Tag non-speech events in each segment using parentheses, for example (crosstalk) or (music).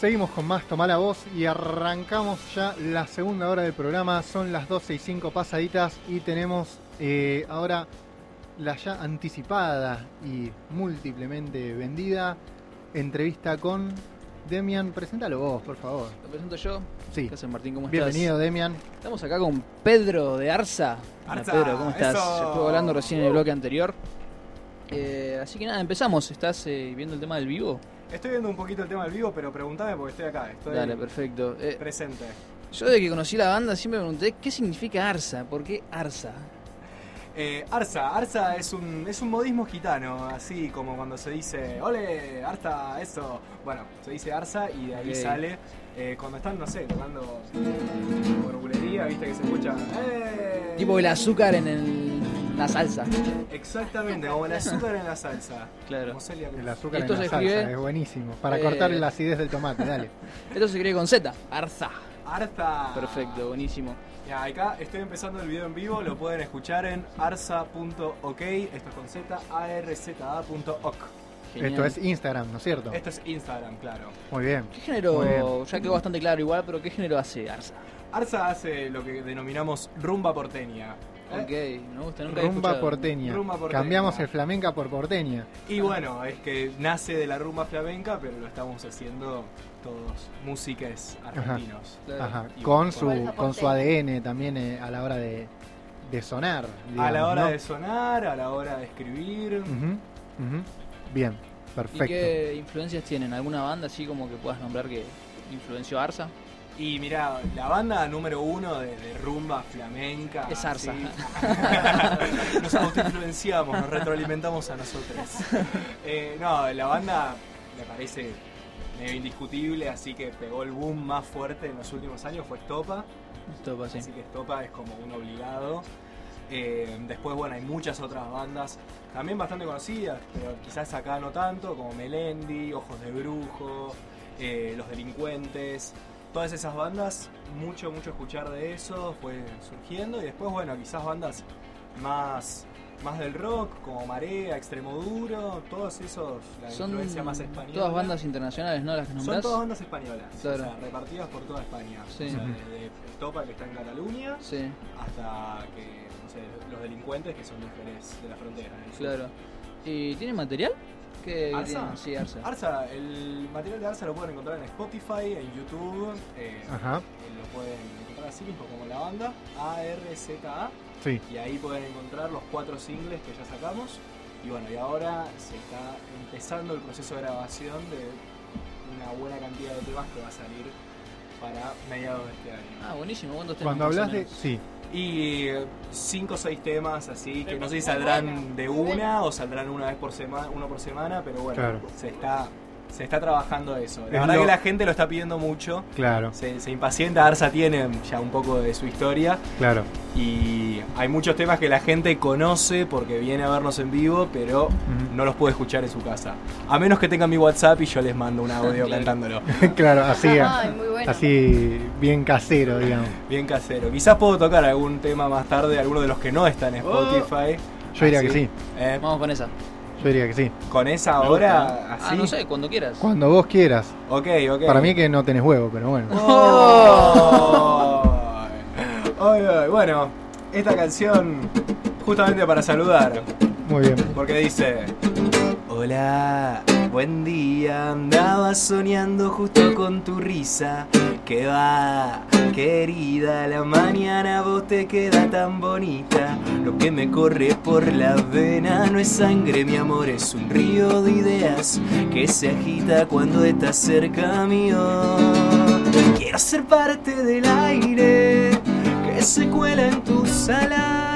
Seguimos con más Tomá la Voz y arrancamos ya la segunda hora del programa. Son las 12 y 5 pasaditas y tenemos eh, ahora la ya anticipada y múltiplemente vendida entrevista con Demian. Preséntalo vos, por favor. ¿Lo presento yo? Sí. ¿Qué haces, Martín? ¿Cómo Bienvenido, Demian. Estamos acá con Pedro de Arza. Hola, Arza, Pedro, ¿cómo estás? eso. Estuve hablando recién en el bloque anterior. Eh, así que nada, empezamos. ¿Estás eh, viendo el tema del vivo? Estoy viendo un poquito el tema del vivo, pero pregúntame porque estoy acá, estoy Dale, perfecto. Eh, presente. yo desde que conocí la banda siempre me pregunté qué significa Arza. ¿Por qué Arza? Eh, Arza, Arza es un, es un modismo gitano, así como cuando se dice, ole, Arza, eso. Bueno, se dice Arza y de ahí sale, eh, cuando están, no sé, tocando por bulería, viste que se escucha, ¡eh! Tipo el azúcar en el- la salsa. Exactamente, como el azúcar en la salsa. Claro. Como Celia Cruz. El azúcar Esto en la salsa es buenísimo. Para eh, cortar la acidez del tomate, dale. (laughs) Esto se escribe con Z. Arza. Arza. Perfecto, buenísimo. Ya, acá estoy empezando el video en vivo, lo pueden escuchar en arza.ok, esto es con z, arza.ok. Genial. Esto es Instagram, ¿no es cierto? Esto es Instagram, claro. Muy bien. ¿Qué género? Bien. Ya quedó bastante claro igual, pero ¿qué género hace Arza? Arza hace lo que denominamos rumba porteña. ¿Eh? Ok, me gusta, nunca Rumba escuchado. porteña. Rumba porteña. Cambiamos el flamenca por porteña. Y bueno, es que nace de la rumba flamenca, pero lo estamos haciendo todos músicos argentinos. Ajá. Y Con su, con su. ADN también eh, a la hora de, de sonar. A la hora ¿no? de sonar, a la hora de escribir. Bien, ¿Y perfecto. qué influencias tienen? ¿Alguna banda así como que puedas nombrar que influenció a Arza? Y mira, la banda número uno de, de rumba flamenca. Es Arza. así. (laughs) nos autoinfluenciamos, nos retroalimentamos a nosotros. Eh, no, la banda me parece medio indiscutible, así que pegó el boom más fuerte en los últimos años, fue Estopa. Esto pasa. Así que Estopa es como un obligado. Eh, después, bueno, hay muchas otras bandas, también bastante conocidas, pero quizás acá no tanto, como Melendi, Ojos de Brujo, eh, Los Delincuentes. Todas esas bandas, mucho, mucho escuchar de eso fue surgiendo. Y después, bueno, quizás bandas más, más del rock, como Marea, Extremo Duro, todos esos, la Son influencia más española. todas bandas internacionales, ¿no? Las que Son nombrás. todas bandas españolas, Claro. o sea, repartidas por toda España. Sí. O sea, desde Estopa, que está en Cataluña, Sí, hasta que, no sé, los delincuentes que son de Jerez, de la frontera. claro. ¿Y tienen material? ¿Qué ¿Arza? tienen? Sí, Arza. Arza, el material de Arza lo pueden encontrar en Spotify, en YouTube, eh, Ajá, eh, lo pueden encontrar así mismo como la banda, A-R-Z-A, sí. y ahí pueden encontrar los cuatro singles que ya sacamos. Y bueno, y ahora se está empezando el proceso de grabación de una buena cantidad de temas que va a salir para mediados de este año. Ah, buenísimo. ¿Cuántos temas Cuando hablas de. Sí, Y 5 o 6 temas así, que no sé si saldrán de una o saldrán una vez por semana, uno por semana, pero bueno, Claro. se está se está trabajando eso. La Es verdad lo- que la gente lo está pidiendo mucho. claro, Se, se impacienta, Arsa tiene ya un poco de su historia claro. y hay muchos temas que la gente conoce porque viene a vernos en vivo, pero no los puede escuchar en su casa. A menos que tengan mi WhatsApp y yo les mando un audio Claro. (laughs) cantándolo. (laughs) claro, así, Ay, muy bueno. así bien casero, digamos. Bien casero. Quizás puedo tocar algún tema más tarde, alguno de los que no están en Spotify. Yo diría Así, que sí, eh, Vamos con esa. Yo diría que sí. Con esa hora, gusta. así. Ah, no sé, cuando quieras. Cuando vos quieras. Ok, ok. Para mí que no tenés huevo, pero bueno. Oh. (laughs) Ay, Bueno, esta canción justamente para saludar, Muy bien. porque dice: Hola, buen día. Andaba soñando justo con tu risa. Que va, querida, la mañana vos te queda tan bonita. Lo que me corre por la vena no es sangre, mi amor, es un río de ideas que se agita cuando estás cerca mío. Quiero ser parte del aire que se cuela en tus alas.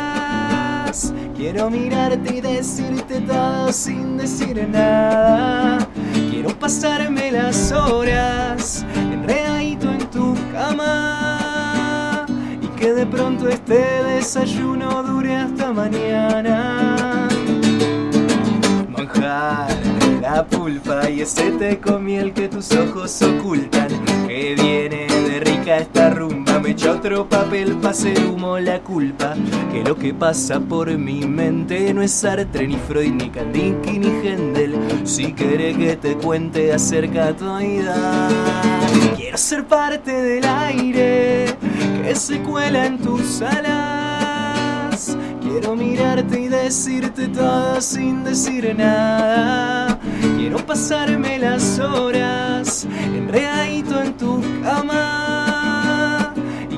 Quiero mirarte y decirte todo sin decir nada. Quiero pasarme las horas enredadito en tu cama y que de pronto este desayuno dure hasta mañana. Manjar la pulpa y ese té con miel que tus ojos ocultan. Que viene rica esta rumba, me echa otro papel pa' hacer humo la culpa. Que lo que pasa por mi mente no es Sartre, ni Freud, ni Kandinsky, ni Händel. Si querés que te cuente acerca de tu vida, quiero ser parte del aire que se cuela en tus alas. Quiero mirarte y decirte todo sin decir nada. Quiero pasarme las horas enredadito en tu cama.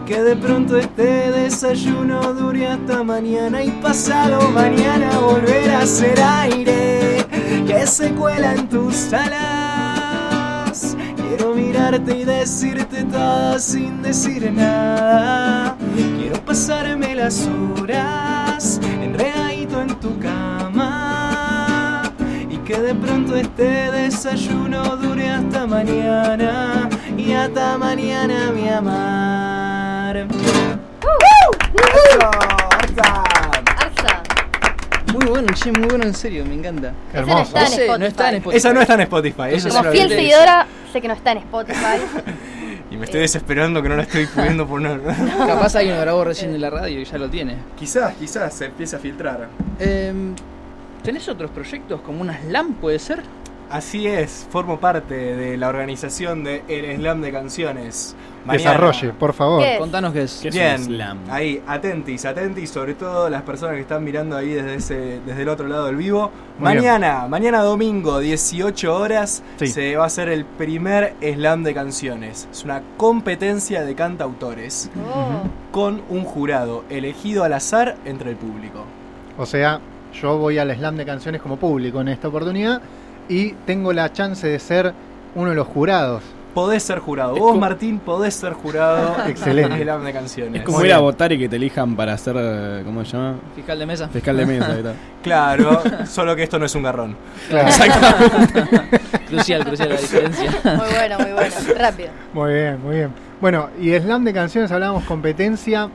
Que de pronto este desayuno dure hasta mañana y pasado mañana volver a ser aire que se cuela en tus alas. Quiero mirarte y decirte todo sin decir nada. Quiero pasarme las horas enredadito en tu cama. Y que de pronto este desayuno dure hasta mañana. Y hasta mañana, mi amar. Arsa. Muy bueno, che, muy bueno en serio, me encanta. Hermoso. No Spotify. está en Spotify. Esa no está en Spotify. Eso Como fiel seguidora, sé que no está en Spotify. (laughs) Y me estoy desesperando que no la estoy pudiendo poner. (laughs) Capaz alguien lo grabó recién en la radio y ya lo tiene. quizás, quizás se empiece a filtrar. Em, ¿Tenés otros proyectos como una slam, puede ser? Así es, formo parte de la organización de El Slam de Canciones. Mañana- Desarrolle, por favor. ¿Qué? Contanos qué es. ¿Qué es un slam? ahí, atentis, atentis, sobre todo las personas que están mirando ahí desde ese, desde el otro lado del vivo. Muy bien. mañana, mañana domingo, 18 horas, Sí. se va a hacer el primer slam de canciones. Es una competencia de cantautores Oh. con un jurado elegido al azar entre el público. O sea, yo voy al slam de canciones como público en esta oportunidad y tengo la chance de ser uno de los jurados. Podés ser jurado. Es Vos, como- Martín, podés ser jurado (laughs) Excelente. en de canciones. Es como Muy ir a votar y que te elijan para ser, ¿cómo se llama? Fiscal de mesa. Fiscal de mesa y tal. (laughs) Claro, solo que esto no es un garrón. Claro. (laughs) Crucial, crucial la diferencia. Muy bueno, muy bueno. Rápido. Muy bien, muy bien. Bueno, y slam de canciones hablábamos competencia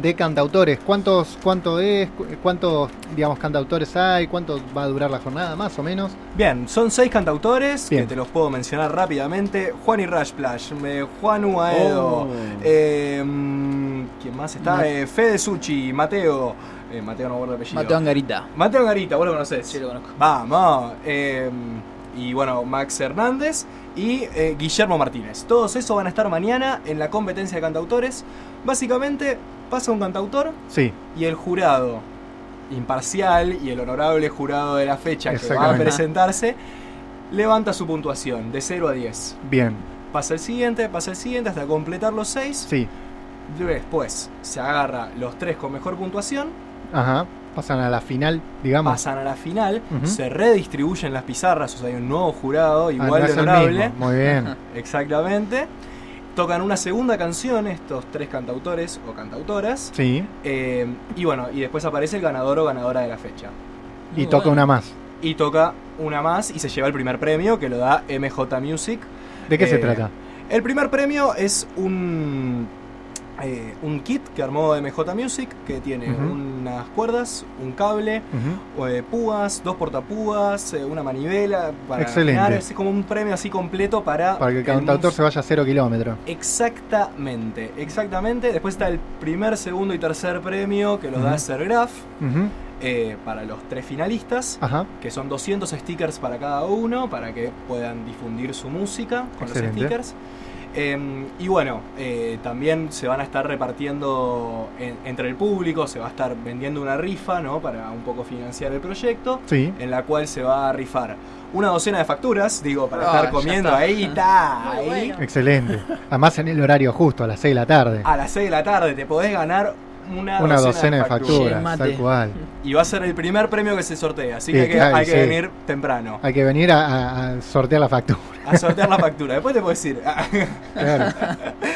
de cantautores. ¿Cuántos, cuánto es? Cu- ¿Cuántos, digamos, cantautores hay? ¿Cuánto va a durar la jornada, más o menos? Bien, son seis cantautores Bien. que te los puedo mencionar rápidamente. Juan y Rashplash, eh, Juan Uaedo, Oh. eh, mm, ¿quién más está? Ma- Eh, Fede Suchi, Mateo, eh, Mateo no guardo el apellido. Mateo Angarita. Mateo Garita, vos lo conocés. Sí, lo conozco. Vamos. eh, y bueno, Max Hernández y eh, Guillermo Martínez. Todos esos van a estar mañana en la competencia de cantautores. Básicamente pasa un cantautor Sí, y el jurado imparcial y el honorable jurado de la fecha que va a presentarse levanta su puntuación de 0 a 10. bien. Pasa el siguiente, pasa el siguiente hasta completar los 6. Sí, Después se agarra los 3 con mejor puntuación, ajá. Pasan a la final, digamos. pasan a la final, se redistribuyen las pizarras, o sea, hay un nuevo jurado Ah, igual no de honorable. Muy bien. (laughs) Exactamente. Tocan una segunda canción estos tres cantautores o cantautoras. Sí, eh, y bueno, y después aparece el ganador o ganadora de la fecha. y Muy toca bueno. una más. Y toca una más y se lleva el primer premio que lo da MJ Music. ¿De qué se Eh, trata? El primer premio es un, eh, un kit que armó MJ Music que tiene unas cuerdas, un cable, eh, púas, dos portapúas, eh, una manivela. Para Excelente. Es como un premio así completo para. Para que el cantautor se vaya a cero kilómetros. Exactamente, exactamente. Después está el primer, segundo y tercer premio que lo da Ujú. eh, para los tres finalistas. Ajá. que son 200 stickers para cada uno, para que puedan difundir su música con Excelente. los stickers. Eh, y bueno, eh, también se van a estar repartiendo en- entre el público, se va a estar vendiendo una rifa, ¿no? Para un poco financiar el proyecto, Sí. en la cual se va a rifar una docena de facturas, digo, para Ah, estar comiendo está. ahí, (laughs) Muy ahí. bueno. Excelente. Además en el horario justo, a las 6 de la tarde. A las 6 de la tarde te podés ganar una, Una docena de facturas, mate. tal cual. Y va a ser el primer premio que se sortea, así Sí, que hay que, claro, hay que sí. venir temprano. Hay que venir a, a- a sortear la factura. A sortear la factura. Después te puedes ir. Claro. (laughs)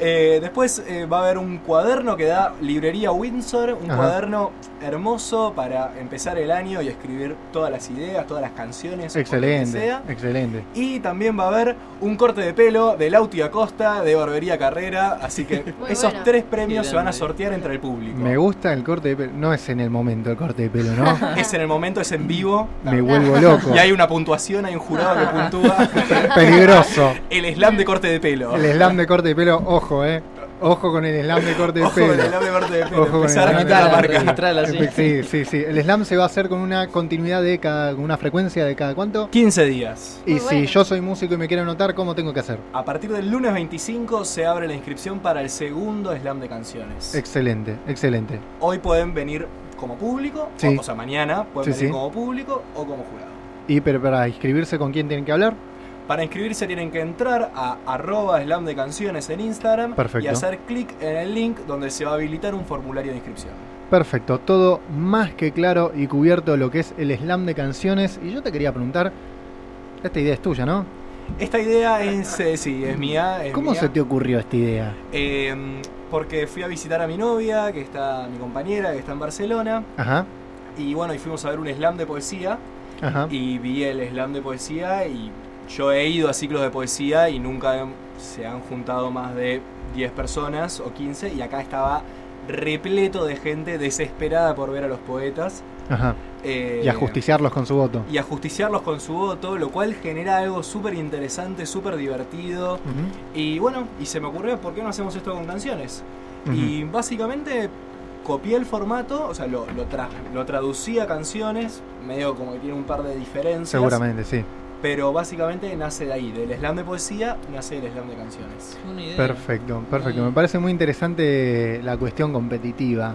Eh, después eh, va a haber un cuaderno que da Librería Windsor, un Ajá. cuaderno hermoso para empezar el año y escribir todas las ideas, todas las canciones. o lo que Excelente, sea. excelente. Y también va a haber un corte de pelo de Lauti Acosta de Barbería Carrera, así que (laughs) Muy esos bueno. tres premios se van a sortear entre el público. Me gusta el corte de pelo. No es en el momento el corte de pelo, ¿no? (laughs) Es en el momento, es en vivo. Me vuelvo loco. (laughs) Y hay una puntuación, hay un jurado que puntúa Peligroso. el slam de corte de pelo. El slam de corte de pelo, ojo, eh. Ojo con el slam de corte de Ojo con pelo. el slam de corte de pelo. Ojo con Empezar el a slam de quitar la corte de marca. Sí, sí, sí. El slam se va a hacer con una continuidad de cada, con una frecuencia de cada cuánto. 15 días. Y Muy si bueno. yo soy músico y me quiero anotar, ¿cómo tengo que hacer? A partir del lunes 25 se abre la inscripción para el segundo slam de canciones. Excelente, excelente. Hoy pueden venir como público, Sí. o, o sea, mañana pueden Sí, venir sí. como público o como jurado. Y pero para inscribirse, ¿con quién tienen que hablar? Para inscribirse tienen que entrar a arroba slam de canciones en Instagram Perfecto. y hacer clic en el link donde se va a habilitar un formulario de inscripción. Perfecto, todo más que claro y cubierto lo que es el slam de canciones. Y yo te quería preguntar, esta idea es tuya, ¿no? Esta idea es, eh, sí, es mía. es ¿Cómo mía. se te ocurrió esta idea? Eh, porque fui a visitar a mi novia, que está, mi compañera, que está en Barcelona. Ajá, Y bueno, y fuimos a ver un slam de poesía. ajá. Y vi el slam de poesía y yo he ido a ciclos de poesía y nunca se han juntado más de 10 personas o 15 y acá estaba repleto de gente desesperada por ver a los poetas. Ajá. eh, Y ajusticiarlos con su voto. y ajusticiarlos con su voto, lo cual genera algo súper interesante, súper divertido. Y bueno, y se me ocurrió, ¿por qué no hacemos esto con canciones? Y básicamente copié el formato, o sea, lo, lo, tra- lo traducí a canciones, medio como que tiene un par de diferencias. Seguramente, sí. Pero básicamente nace de ahí, del slam de poesía, nace el slam de canciones. Una idea. Perfecto, perfecto. Mm. Me parece muy interesante la cuestión competitiva.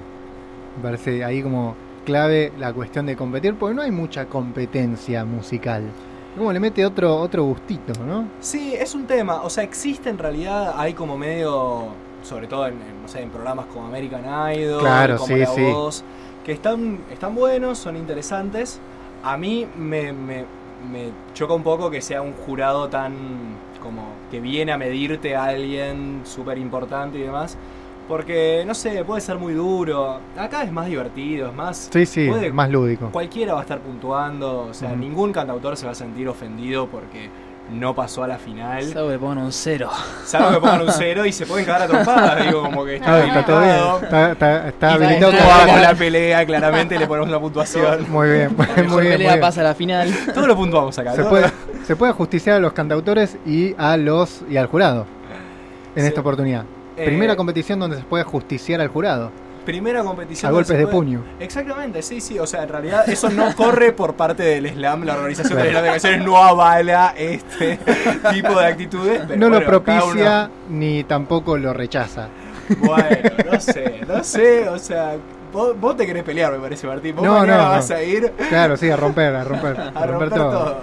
Me parece ahí como clave la cuestión de competir, porque no hay mucha competencia musical. Como le mete otro, otro gustito, ¿no? Sí, es un tema, o sea, existe en realidad, hay como medio, sobre todo en, en, no sé, en programas como American Idol, Claro, como sí, La sí. Voz, que están, están buenos, son interesantes. A mí me, me, me choca un poco que sea un jurado tan como que viene a medirte a alguien súper importante y demás. Porque, no sé, puede ser muy duro. Acá es más divertido, es más... Sí, sí, puede- más lúdico. Cualquiera va a estar puntuando, o sea, ningún cantautor se va a sentir ofendido porque no pasó a la final. Salvo que pongan un cero. Salvo que pongan un (laughs) cero y se pueden cagar a trompadas, digo, como que está Ah, está todo bien. habilitado. Está, está, está habilitado va- como- Jugamos la (laughs) pelea, claramente le ponemos la puntuación. (laughs) Muy bien, muy La bien. muy pelea bien. pasa a la final. Todo lo puntuamos acá. Se puede, lo- se puede justiciar a los cantautores y a los y al jurado en Sí. esta oportunidad. Eh, Primera competición donde se puede justiciar al jurado. Primera competición. A golpes de puño. Exactamente, sí, sí. O sea, en realidad eso no corre por parte del Slam. La organización Claro. de Canciones no avala este (laughs) tipo de actitudes. pero no lo bueno, propicia ni tampoco lo rechaza. Bueno, no sé, no sé. O sea, vos, vos te querés pelear, me parece, Martín. Vos No, no, vas no. a ir Claro, sí, a romper, a romper, (laughs) a, a romper todo.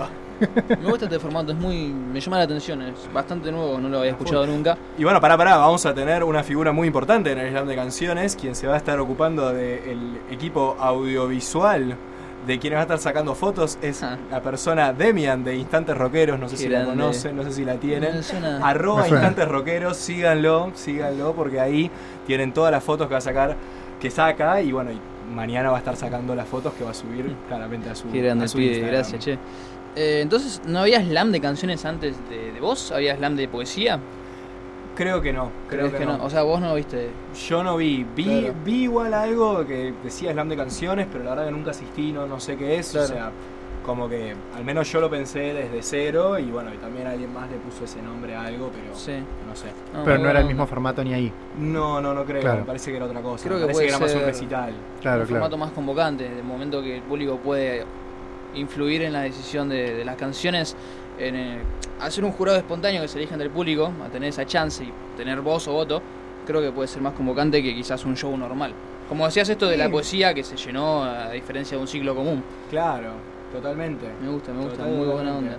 Me gusta este formato, es muy. me llama la atención, es bastante nuevo, no lo había escuchado nunca. Y bueno, pará, pará, vamos a tener una figura muy importante en el Slam de Canciones, quien se va a estar ocupando del equipo audiovisual de quienes va a estar sacando fotos es Ah. la persona Demian de Instantes Rockeros, no sé Qué si la conocen, no sé si la tienen. Suena- Arroba. Instantes Rockeros, síganlo, síganlo, porque ahí tienen todas las fotos que va a sacar, que saca, y bueno, y mañana va a estar sacando las fotos que va a subir claramente a su, Qué grande a su Instagram. gracias, che. Eh, entonces, ¿no había slam de canciones antes de, de vos? ¿Había slam de poesía? Creo que no, creo ¿Crees que, no. O sea, vos no viste. Yo no vi, vi, Claro. vi igual algo que decía slam de canciones, pero la verdad que nunca asistí, no, no sé qué es, Claro. o sea, como que al menos yo lo pensé desde cero y bueno, y también alguien más le puso ese nombre a algo, pero Sí. no sé. Pero No, era el mismo formato ni ahí. No, no, no creo, Claro. me parece que era otra cosa. Creo me que parece puede que era más un recital. Claro, un claro. formato más convocante, de momento que el público puede influir en la decisión de, de las canciones, en eh, hacer un jurado espontáneo que se elijan del público, a tener esa chance y tener voz o voto, creo que puede ser más convocante que quizás un show normal. Como decías esto de la Sí. poesía que se llenó a diferencia de un ciclo común. Claro, totalmente. Me gusta, me gusta, muy buena onda.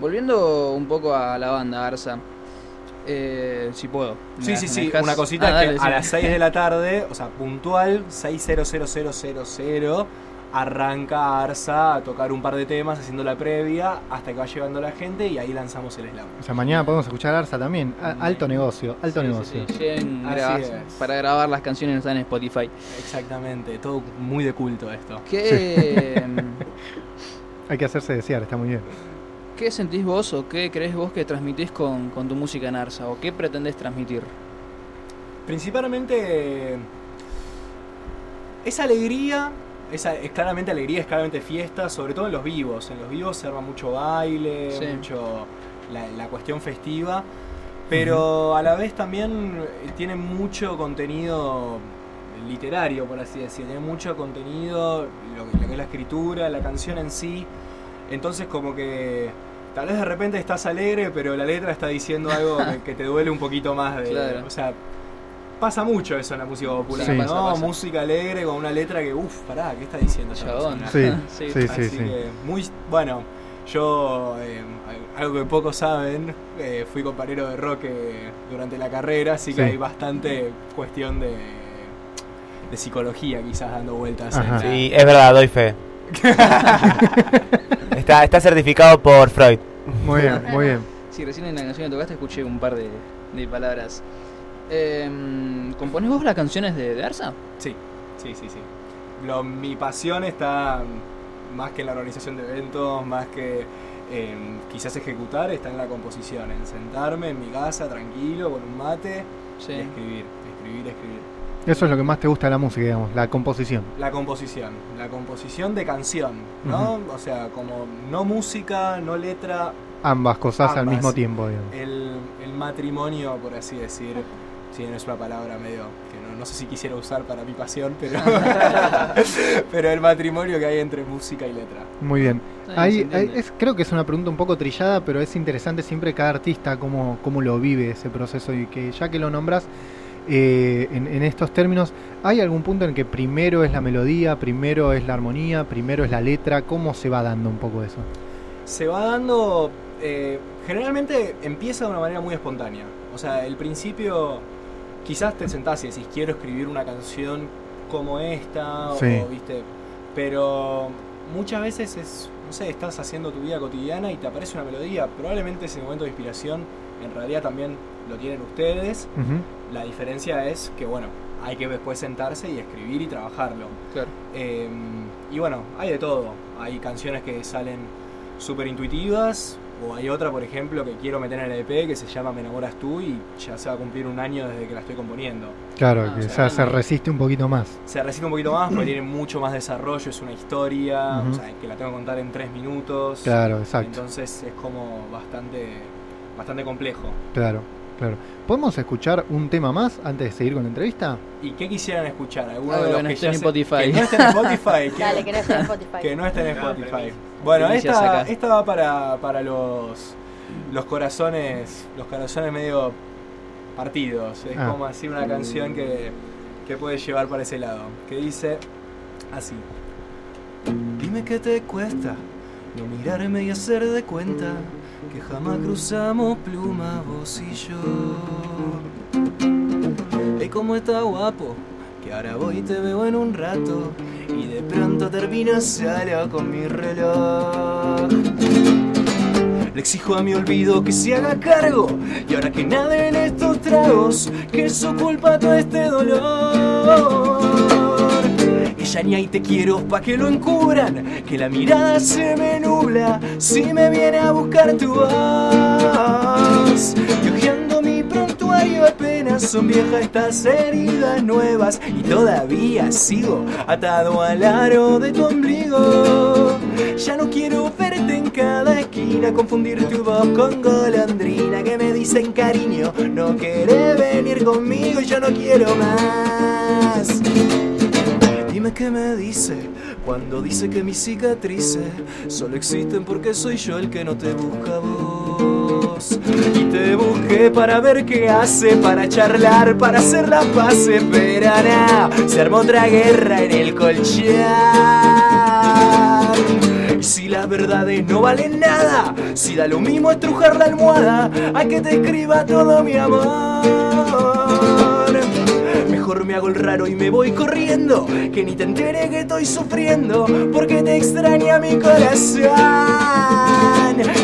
Volviendo un poco a la banda, Arsa. Eh, si puedo. Sí, ¿Me- sí, me sí, una cosita Ah, que a las 6 de la tarde, o sea, puntual, (laughs) 6000000, arranca Arsa a tocar un par de temas haciendo la previa hasta que va llegando la gente y ahí lanzamos el slam. O sea, mañana podemos escuchar Arsa también. A- alto negocio, alto Sí, sí, negocio. sí, lleguen Así grabas- es. para grabar las canciones están en Spotify. Exactamente, todo muy de culto esto. ¿Qué, (laughs) Hay que hacerse desear, está muy bien. ¿Qué sentís vos o qué crees vos que transmitís con, con tu música en Arsa? ¿O qué pretendés transmitir? Principalmente es alegría, es, es claramente alegría, es claramente fiesta, sobre todo en los vivos. En los vivos se arma mucho baile, Sí. mucho la, la cuestión festiva, pero a la vez también eh, tiene mucho contenido literario, por así decir, tiene mucho contenido, lo, que- lo que es la escritura, la canción en sí. Entonces como que tal vez de repente estás alegre, pero la letra está diciendo algo (laughs) que, que te duele un poquito más de... Claro. O sea, pasa mucho eso en la música popular, Sí. ¿no? Pasa, pasa. Música alegre con una letra que, uff, pará, ¿qué está diciendo esta persona? Sí, Sí. sí, sí, Así sí. que, muy, bueno, yo, eh, algo que pocos saben, eh, fui compañero de rock eh, durante la carrera, así que Sí. hay bastante cuestión de, de psicología quizás dando vueltas. en Ajá. la- Sí, es verdad, doy fe. (laughs) está, está certificado por Freud. Muy bien, muy bien. Sí, recién en la canción que tocaste escuché un par de, de palabras. Em, ¿Componés vos las canciones de, de Arsa? Sí, sí, sí, sí. Lo- mi pasión está más que en la organización de eventos, más que en quizás ejecutar, está en la composición, en sentarme en mi casa tranquilo con un mate Sí. y escribir, escribir, escribir. Eso es lo que más te gusta de la música, digamos, la composición. La composición, la composición de canción, ¿no? O sea, como no música, no letra, Ambas cosas al Ambas. mismo tiempo, digamos. el, el matrimonio, por así decir. Sí, no es una palabra medio que no, no sé si quisiera usar para mi pasión, pero, (laughs) pero el matrimonio que hay entre música y letra. Muy bien. Ahí, es, creo que es una pregunta un poco trillada, pero es interesante siempre cada artista cómo, cómo lo vive ese proceso y que ya que lo nombras eh, en, en estos términos, ¿hay algún punto en que primero es la melodía, primero es la armonía, primero es la letra? ¿Cómo se va dando un poco eso? Se va dando, eh, generalmente empieza de una manera muy espontánea. O sea, el principio, quizás te sentás y decís, quiero escribir una canción como esta, Sí. o viste, pero muchas veces es, no sé, estás haciendo tu vida cotidiana y te aparece una melodía. Probablemente ese momento de inspiración en realidad también lo tienen ustedes. La diferencia es que, bueno, hay que después sentarse y escribir y trabajarlo. Claro. Eh, y bueno, hay de todo. Hay canciones que salen súper intuitivas, o hay otra, por ejemplo, que quiero meter en el EP que se llama Me enamoras tú y ya se va a cumplir un año desde que la estoy componiendo. Claro, Ah, que o sea, ya se resiste un poquito más. Se resiste un poquito más porque tiene mucho más desarrollo, es una historia, o sea, que la tengo que contar en tres minutos. Claro, exacto. Entonces es como bastante, bastante complejo. Claro, claro. ¿Podemos escuchar un tema más antes de seguir con la entrevista? ¿Y qué quisieran escuchar? ¿Alguno Algo de los que no que esté ya en Spotify. Que no esté en Spotify. que- (laughs) Dale, que no esté en Spotify. que no estén en Spotify. Bueno, esta, esta va para, para los, los corazones los corazones medio partidos. Es Ah. como así una canción que, que puede llevar para ese lado. Que dice así. Dime qué te cuesta no mirarme y hacer de cuenta que jamás cruzamos pluma vos y yo. Y como está guapo, que ahora voy y te veo en un rato y de pronto termino solo con mi reloj. Le exijo a mi olvido que se haga cargo y ahora que nada en estos tragos, que es su culpa todo este dolor. Ella ni ahí te quiero pa' que lo encubran, que la mirada se me nubla si me viene a buscar tu voz. Y mi prontuario apenas son viejas estas heridas nuevas y todavía sigo atado al aro de tu ombligo. Ya no quiero verte en cada esquina, confundir tu voz con golondrina que me dicen cariño, no querés venir conmigo, yo no quiero más. Dime qué me dice cuando dice que mis cicatrices solo existen porque soy yo el que no te busca vos. Y te busqué para ver qué hace, para charlar, para hacer la paz, pero nada, se armó otra guerra en el colchón. Y si las verdades no valen nada, si da lo mismo estrujar la almohada, a que te escriba todo mi amor. Mejor me hago el raro y me voy corriendo. Que ni te entere que estoy sufriendo. Porque te extraña mi corazón.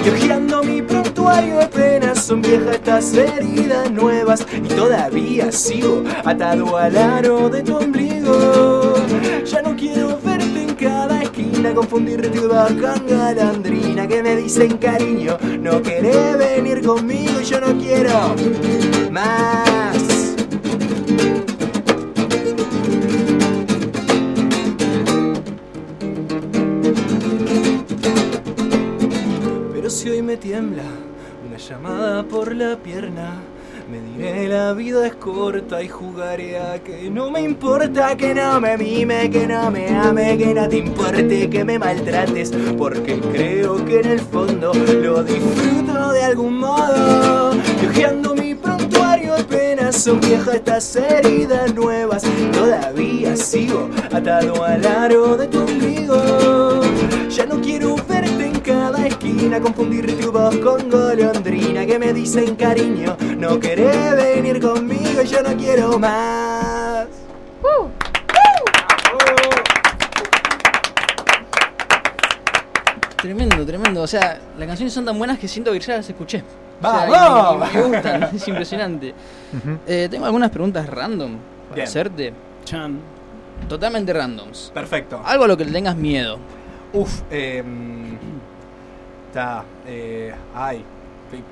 Y hojeando mi prontuario apenas son viejas estas heridas nuevas. Y todavía sigo atado al aro de tu ombligo. Ya no quiero verte en cada esquina. Confundir tu voz con galandrina. Que me dicen cariño. No querés venir conmigo y yo no quiero más. Me tiembla una llamada por la pierna, me diré la vida es corta y jugaré a que no me importa que no me mime, que no me ame, que no te importe que me maltrates, porque creo que en el fondo lo disfruto de algún modo. Y hojeando mi prontuario apenas son viejas estas heridas nuevas, todavía sigo atado al aro de tu ombligo. Ya no quiero confundir tu voz con golondrina que me dicen cariño, no querés venir conmigo, yo no quiero más. Tremendo, tremendo. O sea, las canciones son tan buenas que siento que ya las escuché. O sea, ¡Vamos! y me, gustan, (laughs) es impresionante. Eh, tengo algunas preguntas random para Bien. hacerte. Chan. Totalmente randoms. Perfecto. Algo a lo que le tengas miedo. Uf, eh, Está, eh, ay.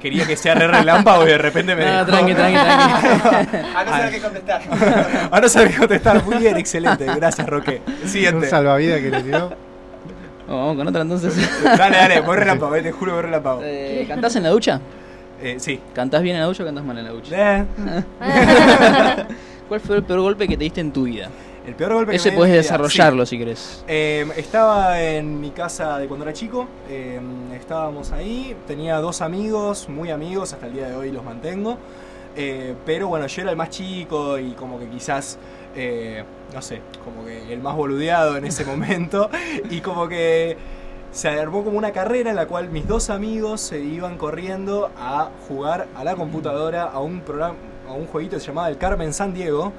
Quería que sea re relámpago y de repente me. No, dejó. tranqui, tranqui, tranqui. (laughs) A no saber qué contestar. (laughs) A no saber qué contestar. Muy bien, excelente. Gracias, Roque. Un Siguiente. salvavidas que le tiró. Bueno, vamos con otra entonces. Dale, dale, voy (laughs) relámpago, eh, te juro que voy relámpago. Eh, ¿Cantás en la ducha? Eh, sí. ¿Cantás bien en la ducha o cantás mal en la ducha? Eh, ¿Cuál fue el peor golpe que te diste en tu vida? El peor golpe que Ese me vida, desarrollarlo si querés. sí. Eh, estaba en mi casa de cuando era chico. eh, estábamos ahí. Tenía dos amigos, muy amigos, hasta el día de hoy los mantengo. eh, pero bueno, yo era el más chico y como que quizás. eh, no sé, como que el más boludeado en ese (laughs) momento. Y como que se armó como una carrera en la cual mis dos amigos se iban corriendo a jugar a la computadora a un programa, a un jueguito que se llamaba El Carmen San Diego.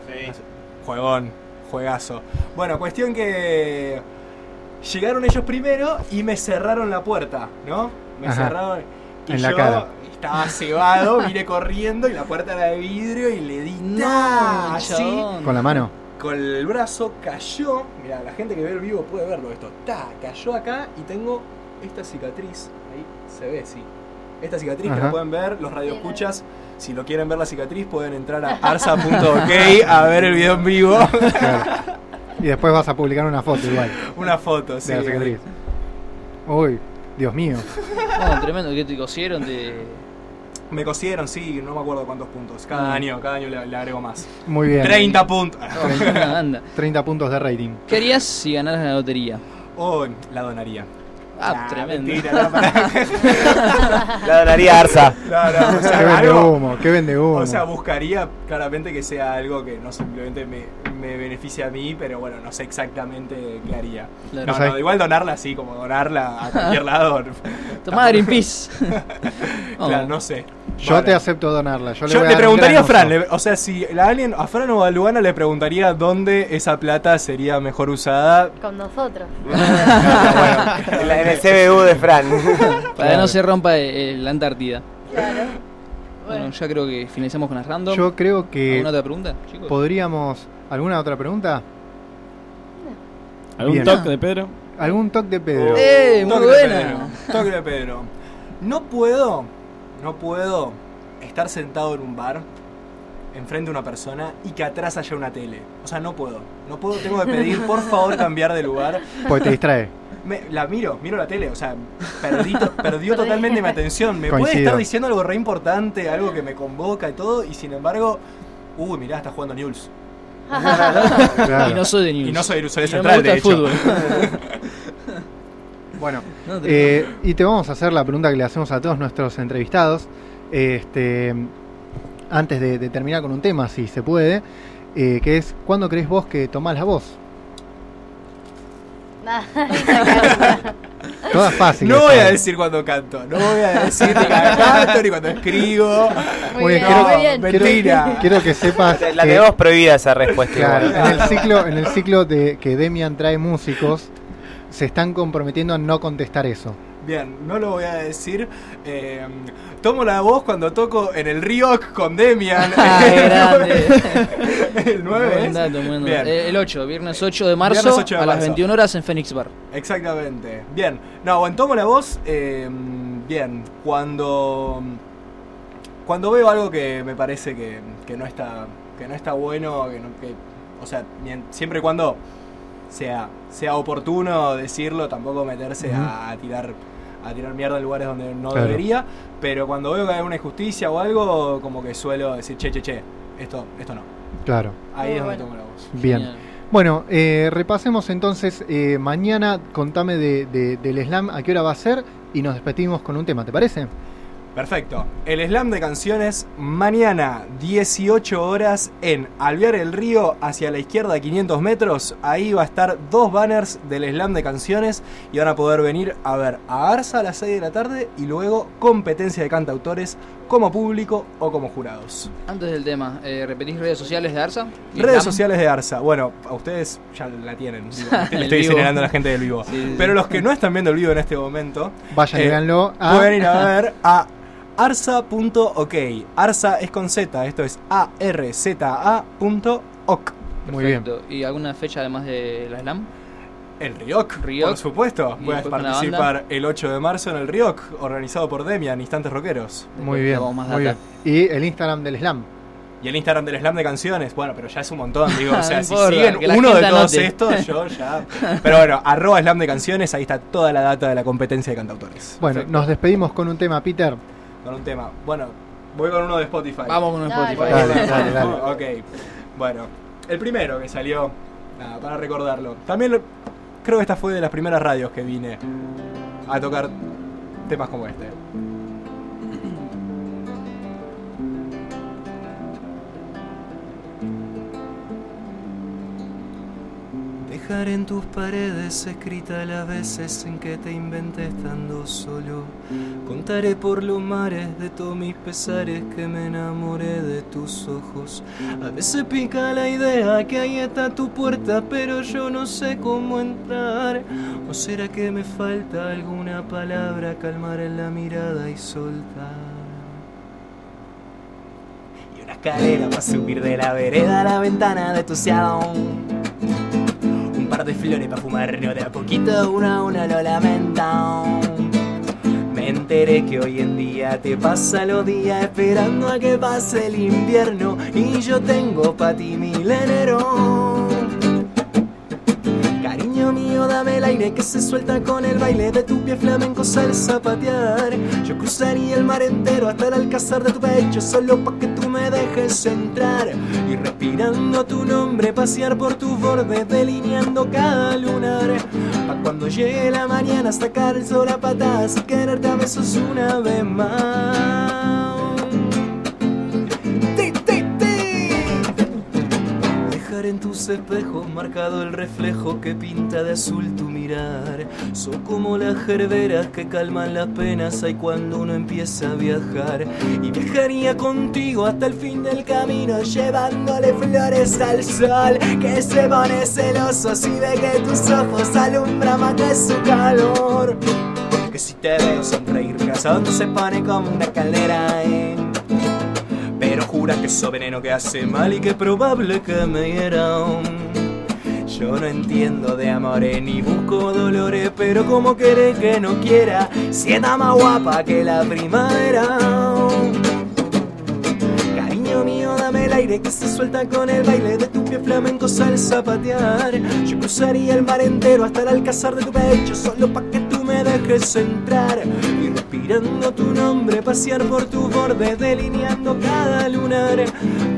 Juegón, juegazo. Bueno, cuestión que llegaron ellos primero y me cerraron la puerta, ¿no? Me Ajá. cerraron y En la yo cara. estaba cebado, vine corriendo y la puerta era de vidrio y le di ¡ta! así. Con la mano. con el brazo cayó. Mira, la gente que ve el vivo puede verlo esto. Ta, cayó acá y tengo esta cicatriz. Ahí se ve, sí. Esta cicatriz que la pueden ver, los radioescuchas. Si lo quieren ver la cicatriz, pueden entrar a arsa.ok a ver el video en vivo. Claro. Y después vas a publicar una foto igual Una foto, sí. de la cicatriz. Uy, Dios mío. No, tremendo, que te cosieron, te... Me cosieron, sí, no me acuerdo cuántos puntos. Cada Mm. año, cada año le, le agrego más. Muy bien. 30 puntos. Banda. 30 puntos de rating. ¿Qué harías si ganaras la lotería? Oh, la donaría. Ah, tremendo. mentira, no. La (laughs) donaría a Arsa. No, no, o ¿Qué vende algo, humo? ¿Qué vende humo? O sea, buscaría claramente que sea algo que no simplemente me, me beneficie a mí, pero bueno, no sé exactamente qué haría. Claro. No, no, igual donarla así, como donarla a cualquier (laughs) lado. Tomá Greenpeace. (laughs) Oh. Claro, no sé. Yo Bueno. te acepto donarla. Yo, Yo voy le, a preguntaría a Fran, le- o sea, si la alguien, a Fran o a Luana le preguntaría dónde esa plata sería mejor usada. Con nosotros. En, la- en el CBU de Fran. (laughs) Para que no se rompa eh, la Antártida. Claro. Bueno, Bueno, ya creo que finalizamos con las random. Yo creo que ¿Alguna otra pregunta, chicos? podríamos. ¿Alguna otra pregunta? ¿Algún Bien. toque de Pedro? ¿Algún toque de Pedro? ¡Eh! Muy Toque de Pedro, buena. Toque de Pedro. No puedo, no puedo estar sentado en un bar enfrente de una persona y que atrás haya una tele. O sea, no puedo. No puedo, tengo que pedir por favor cambiar de lugar. Porque te distrae. Me- la miro, miro la tele, o sea, perdí to- perdió totalmente mi atención. Me puede Coincido. estar diciendo algo re importante, algo que me convoca y todo, y sin embargo, uy, mirá, está jugando News. (laughs) Claro. Y no soy de News. Y no soy, soy de Y no Central, me de gusta el hecho. fútbol. (laughs) Bueno, No, eh, y te vamos a hacer la pregunta que le hacemos a todos nuestros entrevistados. Este, antes de, de terminar con un tema, si se puede, eh, que es ¿cuándo crees vos que tomás la voz? (laughs) Todas fáciles. No voy a decir cuando canto, no voy a decir ni cuando canto ni cuando escribo. Muy Oye, bien, quiero- muy bien. quiero- Mentira. Quiero que sepas La que- tenemos prohibida esa respuesta. claro, en el ciclo, en el ciclo de que Demian trae músicos, se están comprometiendo a no contestar eso. Bien, no lo voy a decir. Eh, tomo la voz cuando toco en el Rioc con Demian. (laughs) Grande. el 9 Buen es. dato. Eh, El 8, viernes 8 de marzo, Viernes 8 de a las marzo. 21 horas en Phoenix Bar. Exactamente. Bien. No, bueno, tomo la voz. eh, bien. Cuando. Cuando veo algo que me parece que, que no está. que no está bueno. Que no- que- o sea, siempre y cuando sea, sea oportuno decirlo, tampoco meterse a, a tirar. A tirar mierda en lugares donde no Claro. debería. Pero cuando veo que hay una injusticia o algo, como que suelo decir, che, che, che, esto, esto no. Claro. Ahí Muy es donde tomo la voz. Bien. Genial. Bueno, eh, repasemos entonces eh, mañana, contame de, de- del slam, a qué hora va a ser y nos despedimos con un tema, ¿te parece? Perfecto. El slam de canciones mañana 18 horas en Alvear el Río hacia la izquierda 500 metros. Ahí va a estar dos banners del slam de canciones y van a poder venir a ver a Arsa a las 6 de la tarde y luego competencia de cantautores como público o como jurados. Antes del tema, eh, ¿repetís redes sociales de Arsa? Redes sociales de Arsa. Bueno, a ustedes ya la tienen. (laughs) digo, le El estoy señalando a la gente del vivo. (laughs) Sí, sí, Pero sí. los que no están viendo el vivo en este momento, Vayan y Eh, véanlo a... Pueden ir a (laughs) ver a arsa.ok. Arsa es con Z, esto es A-R-Z-A.ok. Muy bien. Perfecto. ¿Y alguna fecha además de la Slam? El Rioc, Rioc. por supuesto. Y Voy a después con la participar el 8 de marzo en el Rioc, organizado por Demian, Instantes Rockeros. Muy bien, damos más muy bien. data. Y el Instagram del slam. Y el Instagram del Slam de canciones, bueno, pero ya es un montón, digo, o sea, (laughs) No si importa, siguen que la uno de gente todos anote. estos, yo (laughs) ya... Pero bueno, arroba Slam de canciones, ahí está toda la data de la competencia de cantautores. Bueno, Perfecto. nos despedimos con un tema, Peter. Con un tema. Bueno, voy con uno de Spotify. Vamos con un Dale. Spotify. Dale, dale, dale. ok. Bueno, el primero que salió, nada, para recordarlo. También lo- creo que esta fue de las primeras radios que vine a tocar temas como este. Dejar en tus paredes escrita las veces en que te inventé estando solo. Contaré por los mares de todos mis pesares que me enamoré de tus ojos. A veces pica la idea que ahí está tu puerta, pero yo no sé cómo entrar. ¿O será que me falta alguna palabra calmar en la mirada y soltar? Y una escalera para subir de la vereda a la ventana de tu salón. De flores para fumar de a poquito, uno a uno lo lamento. Me enteré que hoy en día te pasa los días esperando a que pase el invierno y yo tengo pa' ti mil enero. Dame el aire que se suelta con el baile de tu pie flamenco al zapatear. Yo cruzaría el mar entero hasta el alcázar de tu pecho solo pa' que tú me dejes entrar. Y respirando tu nombre, pasear por tus bordes, delineando cada lunar. Pa' cuando llegue la mañana, sacar el sol a patadas y quererte a besos una vez más. Dejar en tus espejos marcado el reflejo que pinta de azul tu mirar. Son como las gerberas que calman las penas ahí cuando uno empieza a viajar. Y viajaría contigo hasta el fin del camino, llevándole flores al sol que se pone celoso si ve que tus ojos alumbran más que su calor. Que si te veo sonreír, casando se pone como una caldera. ¿eh? Que eso veneno que hace mal y que probable que me hiera. Yo no entiendo de amores ni busco dolores, pero como querés que no quiera, si está más guapa que la primavera. Cariño mío, dame el aire que se suelta con el baile de tu pie flamenco al zapatear. Yo cruzaría el mar entero hasta el alcázar de tu pecho solo pa' que dejes entrar. Y respirando tu nombre, pasear por tus bordes, delineando cada lunar.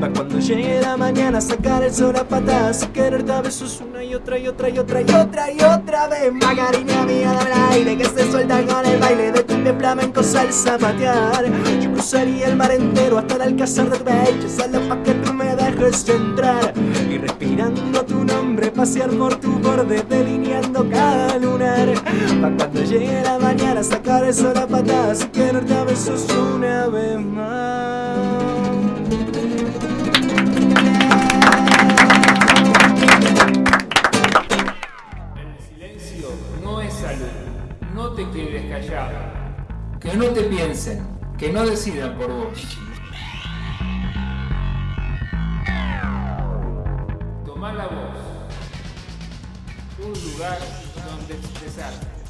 Pa' cuando llegue la mañana, sacar el sol a patadas y quererte a besos una y otra y otra y otra y otra y otra vez. más. Cariño mío, dame el aire que se suelta con el baile de tu pie flamenco al zapatear. Yo cruzaría el mar entero hasta el alcázar de tu solo pa' que tú me dejes entrar. Y respirando tu nombre, pasear por tu borde, delineando cada lunar. Pa' cuando llegue la mañana, sacar el sol a patadas y quererte a besos una vez más. El silencio no es salud. No te quedes callado. Que no te piensen, que no decidan por vos. Un lugar donde expresarte.